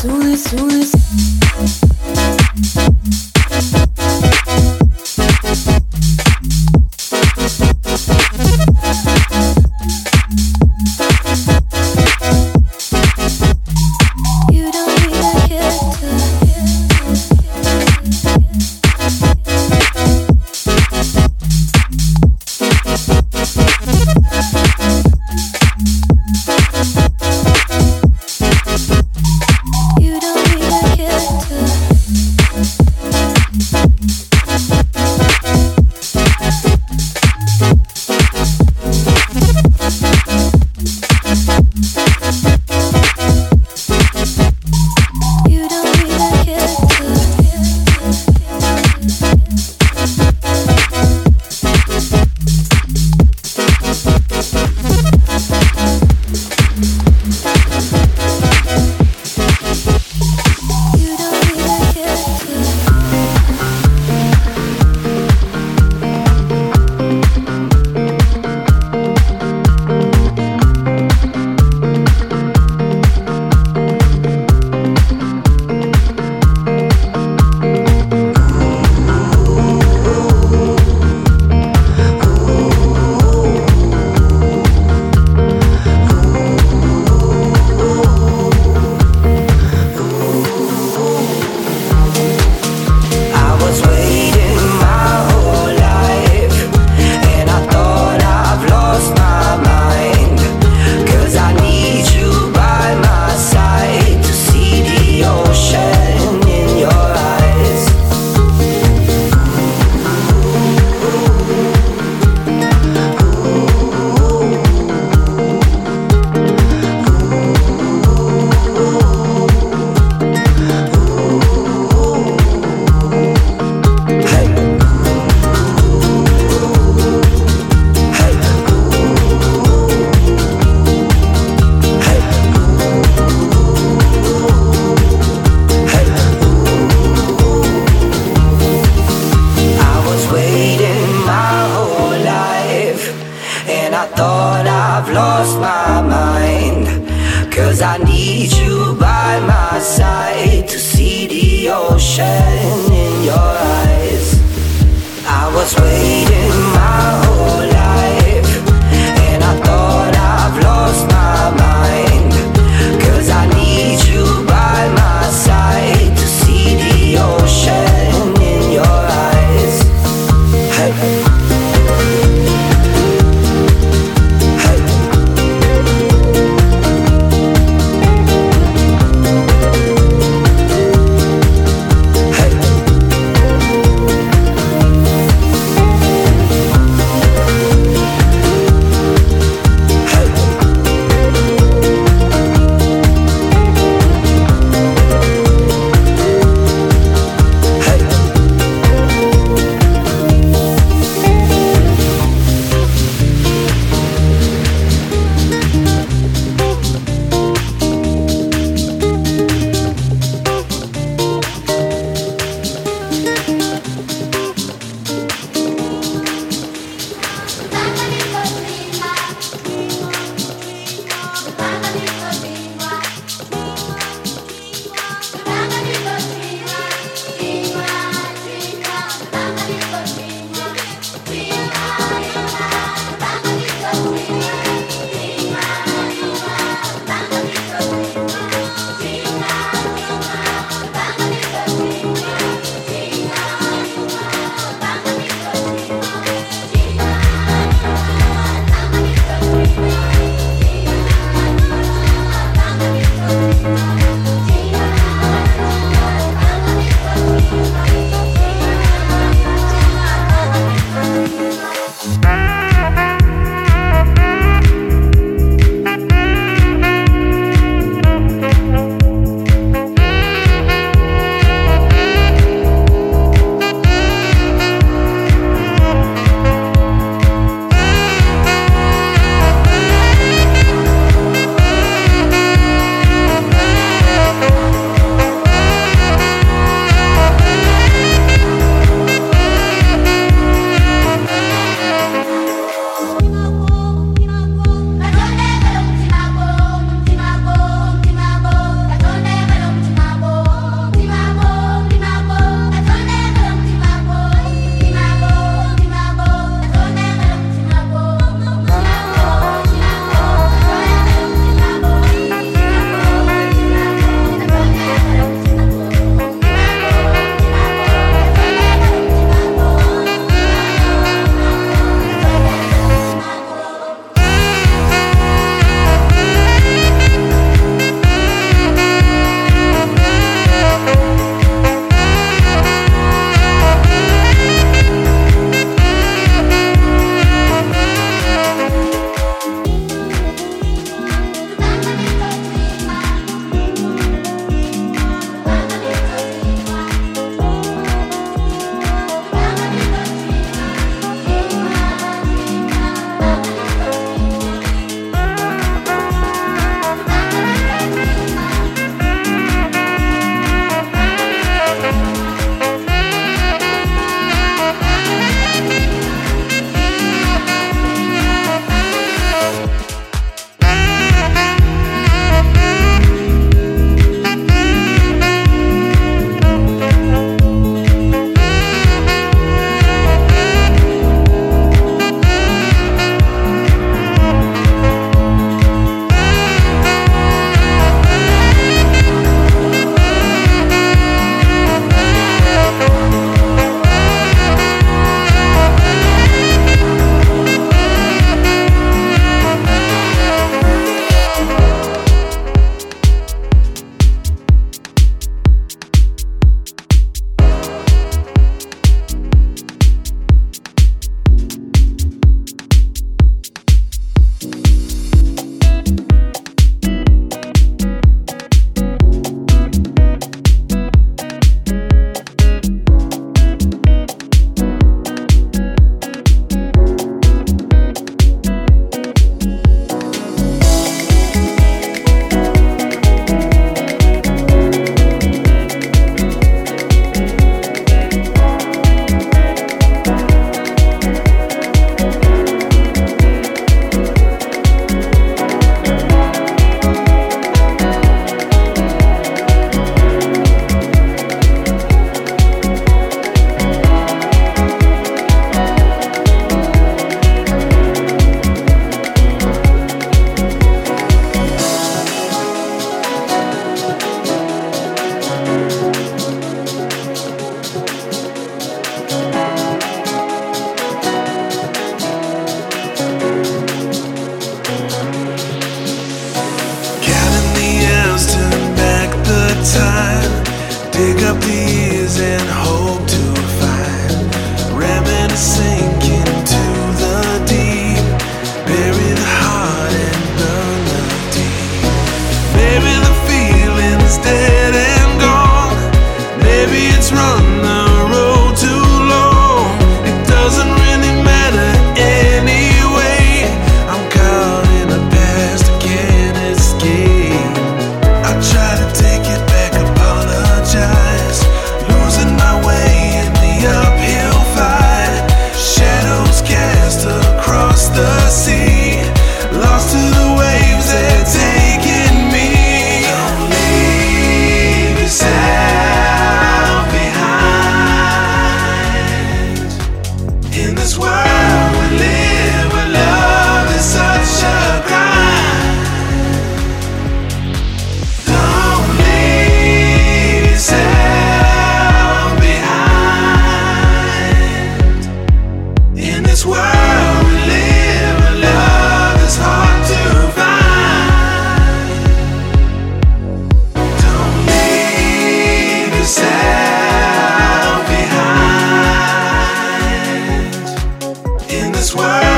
soon as soon lost my mind. Cause I need you by my side To see the ocean in your eyes. I was waiting my whole life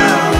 now.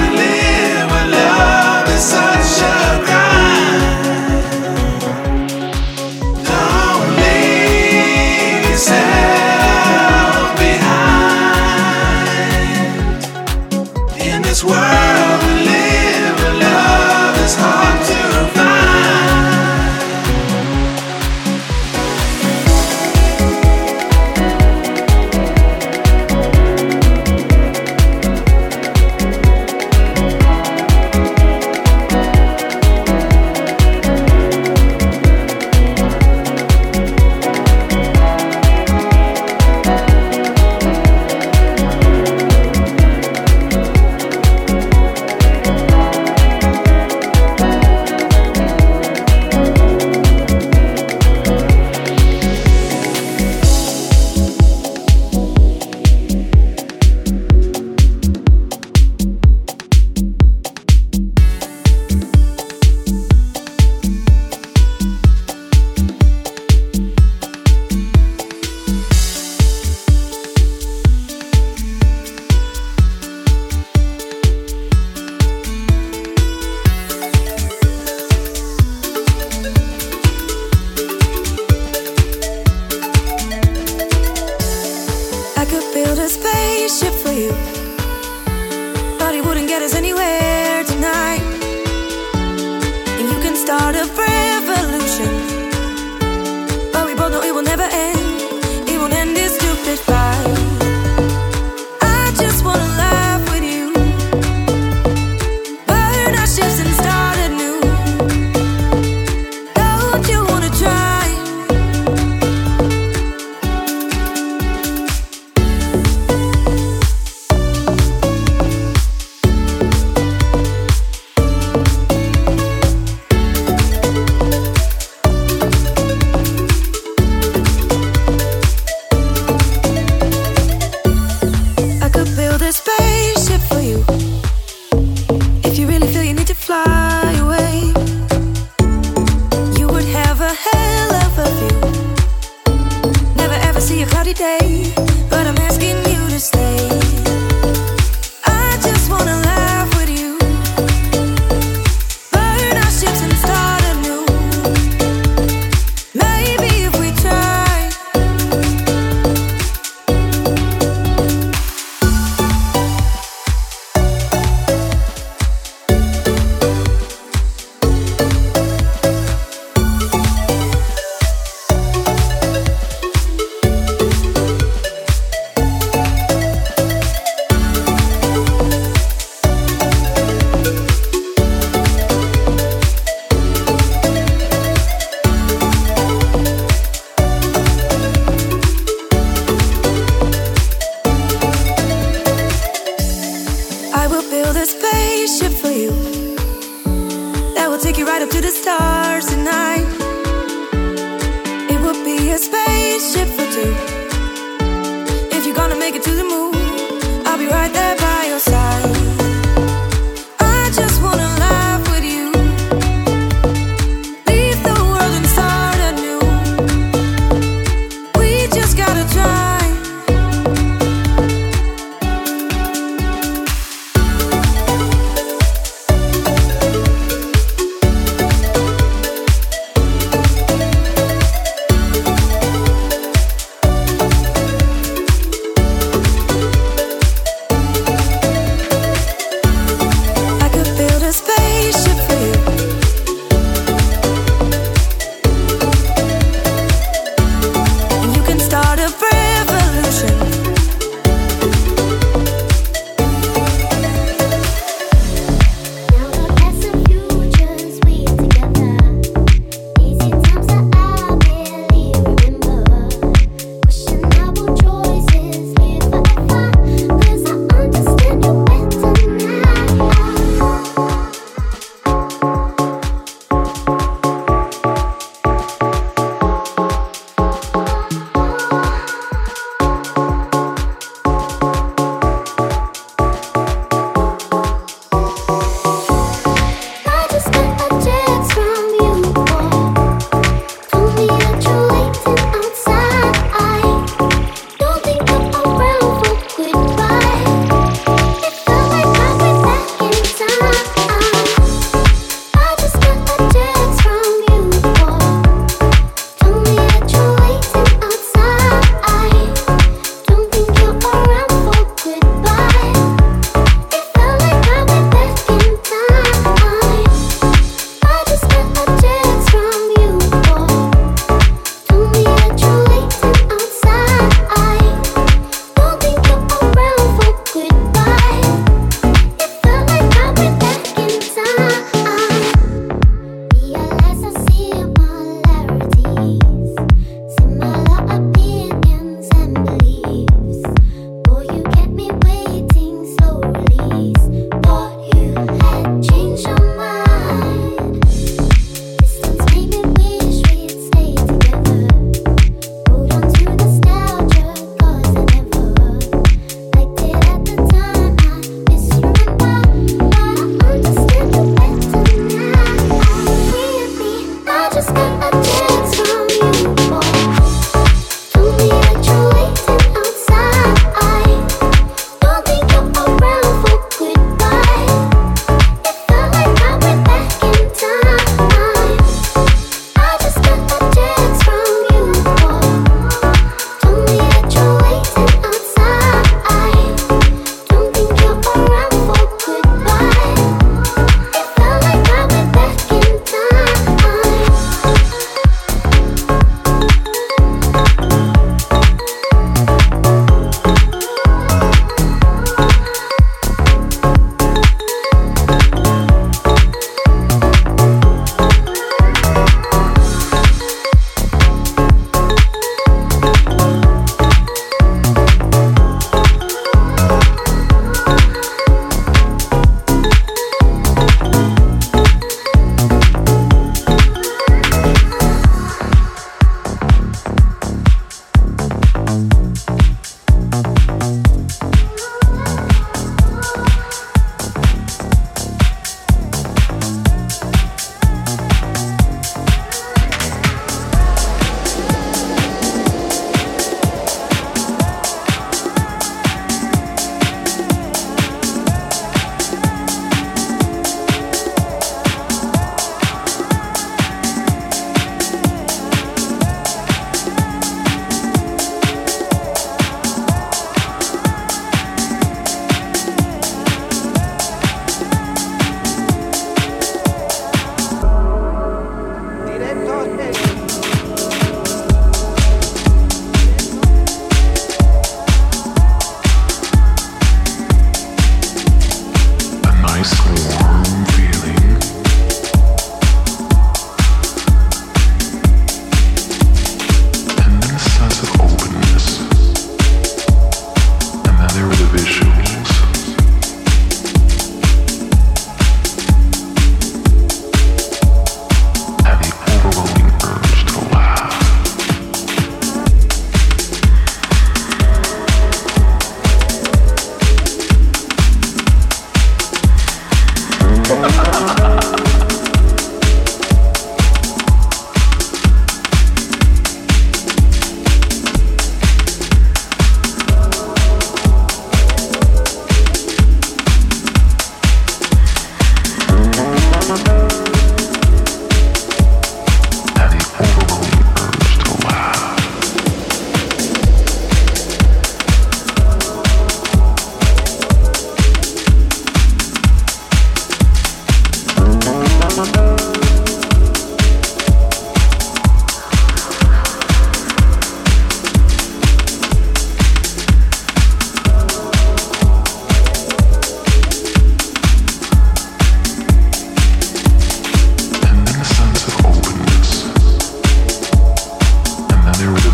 day.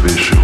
vision.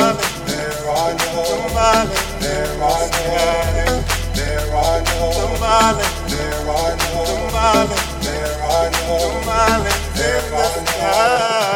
There are no, there are no, there are no, there are no, there are no, there are no, there are no, there are no, there are no,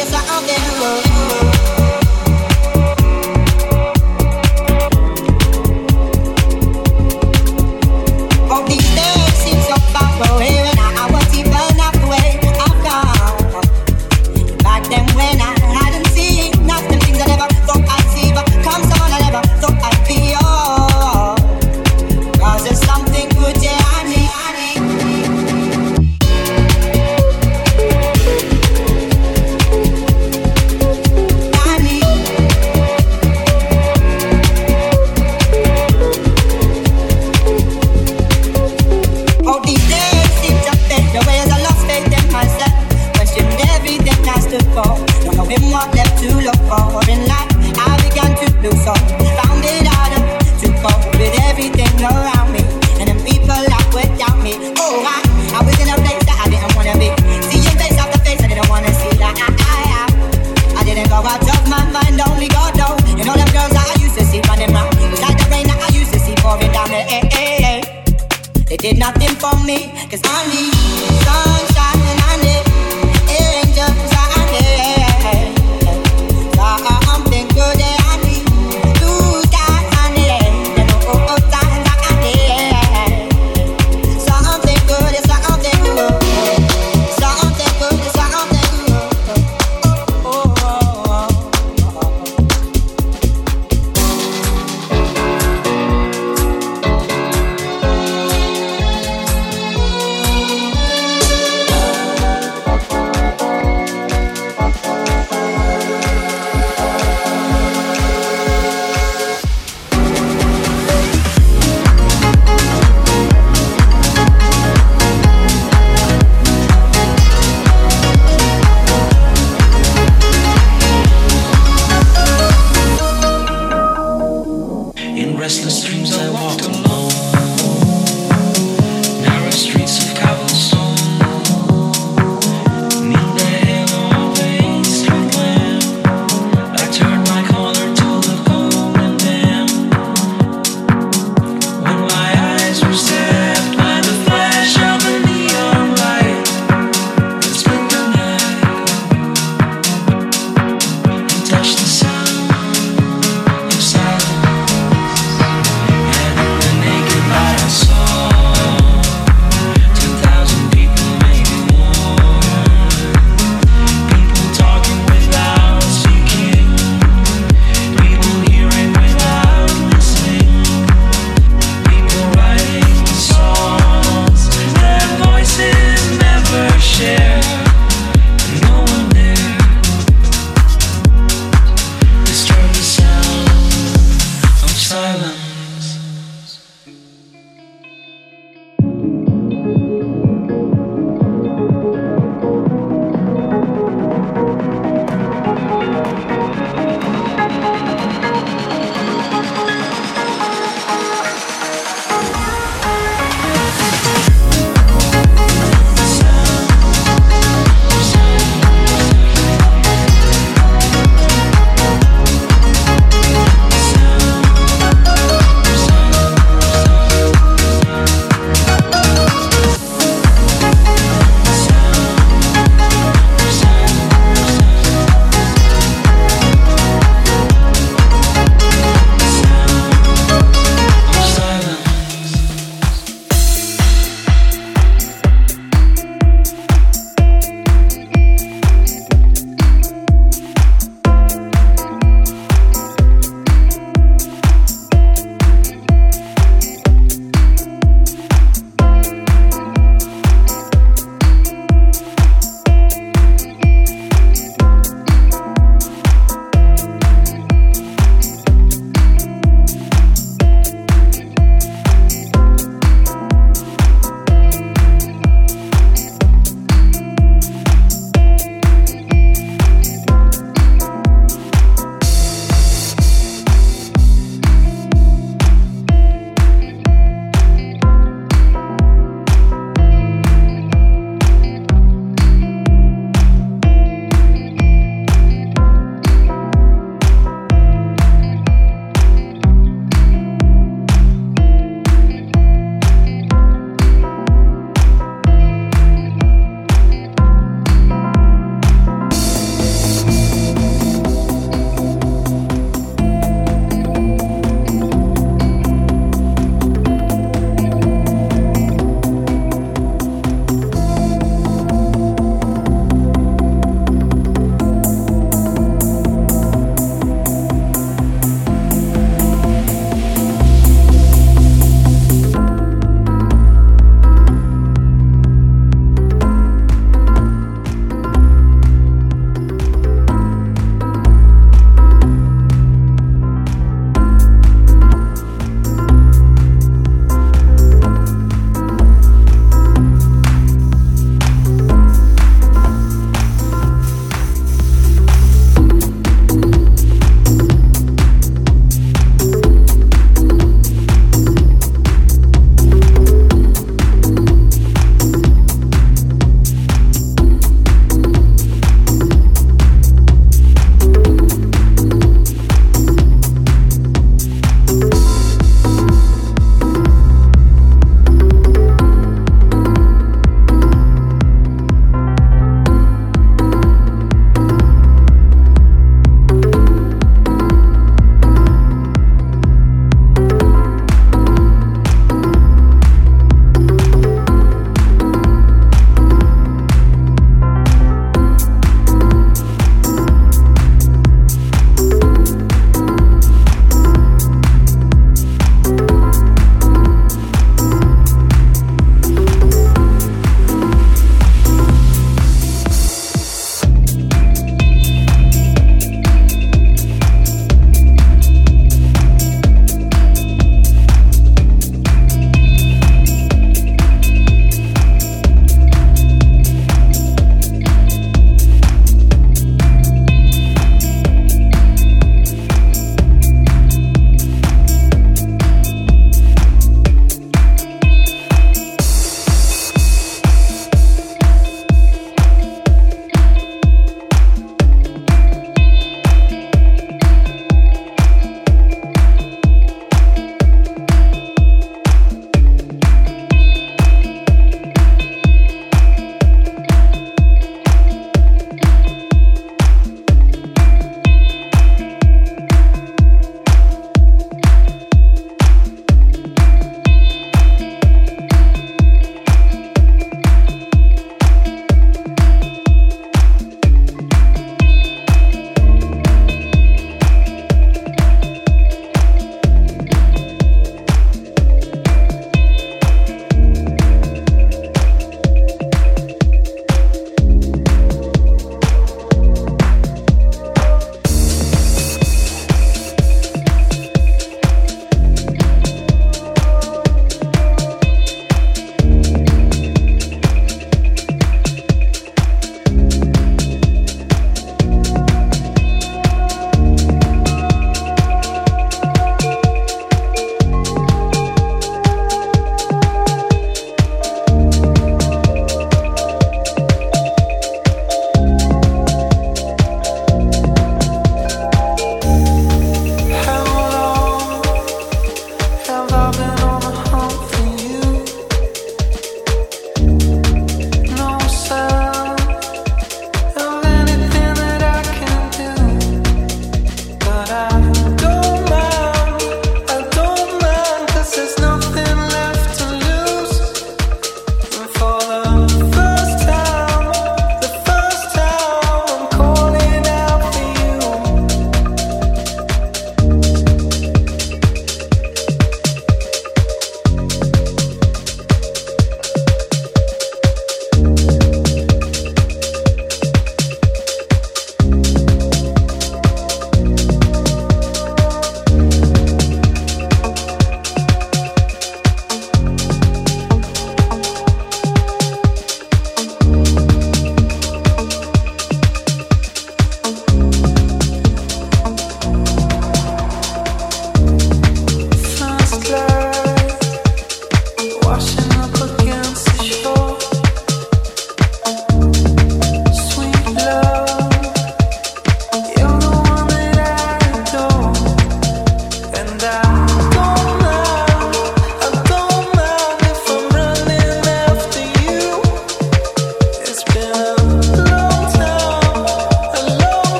if I am in love.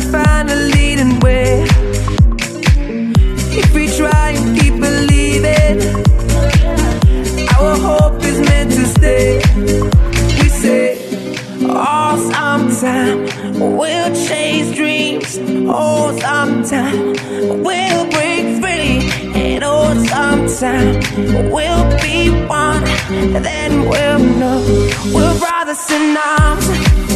find a leading way. If we try and keep believing, our hope is meant to stay. We say, oh, sometime we'll chase dreams. Oh, sometime we'll break free. And oh, sometime we'll be one. Then we'll know we're brothers in arms.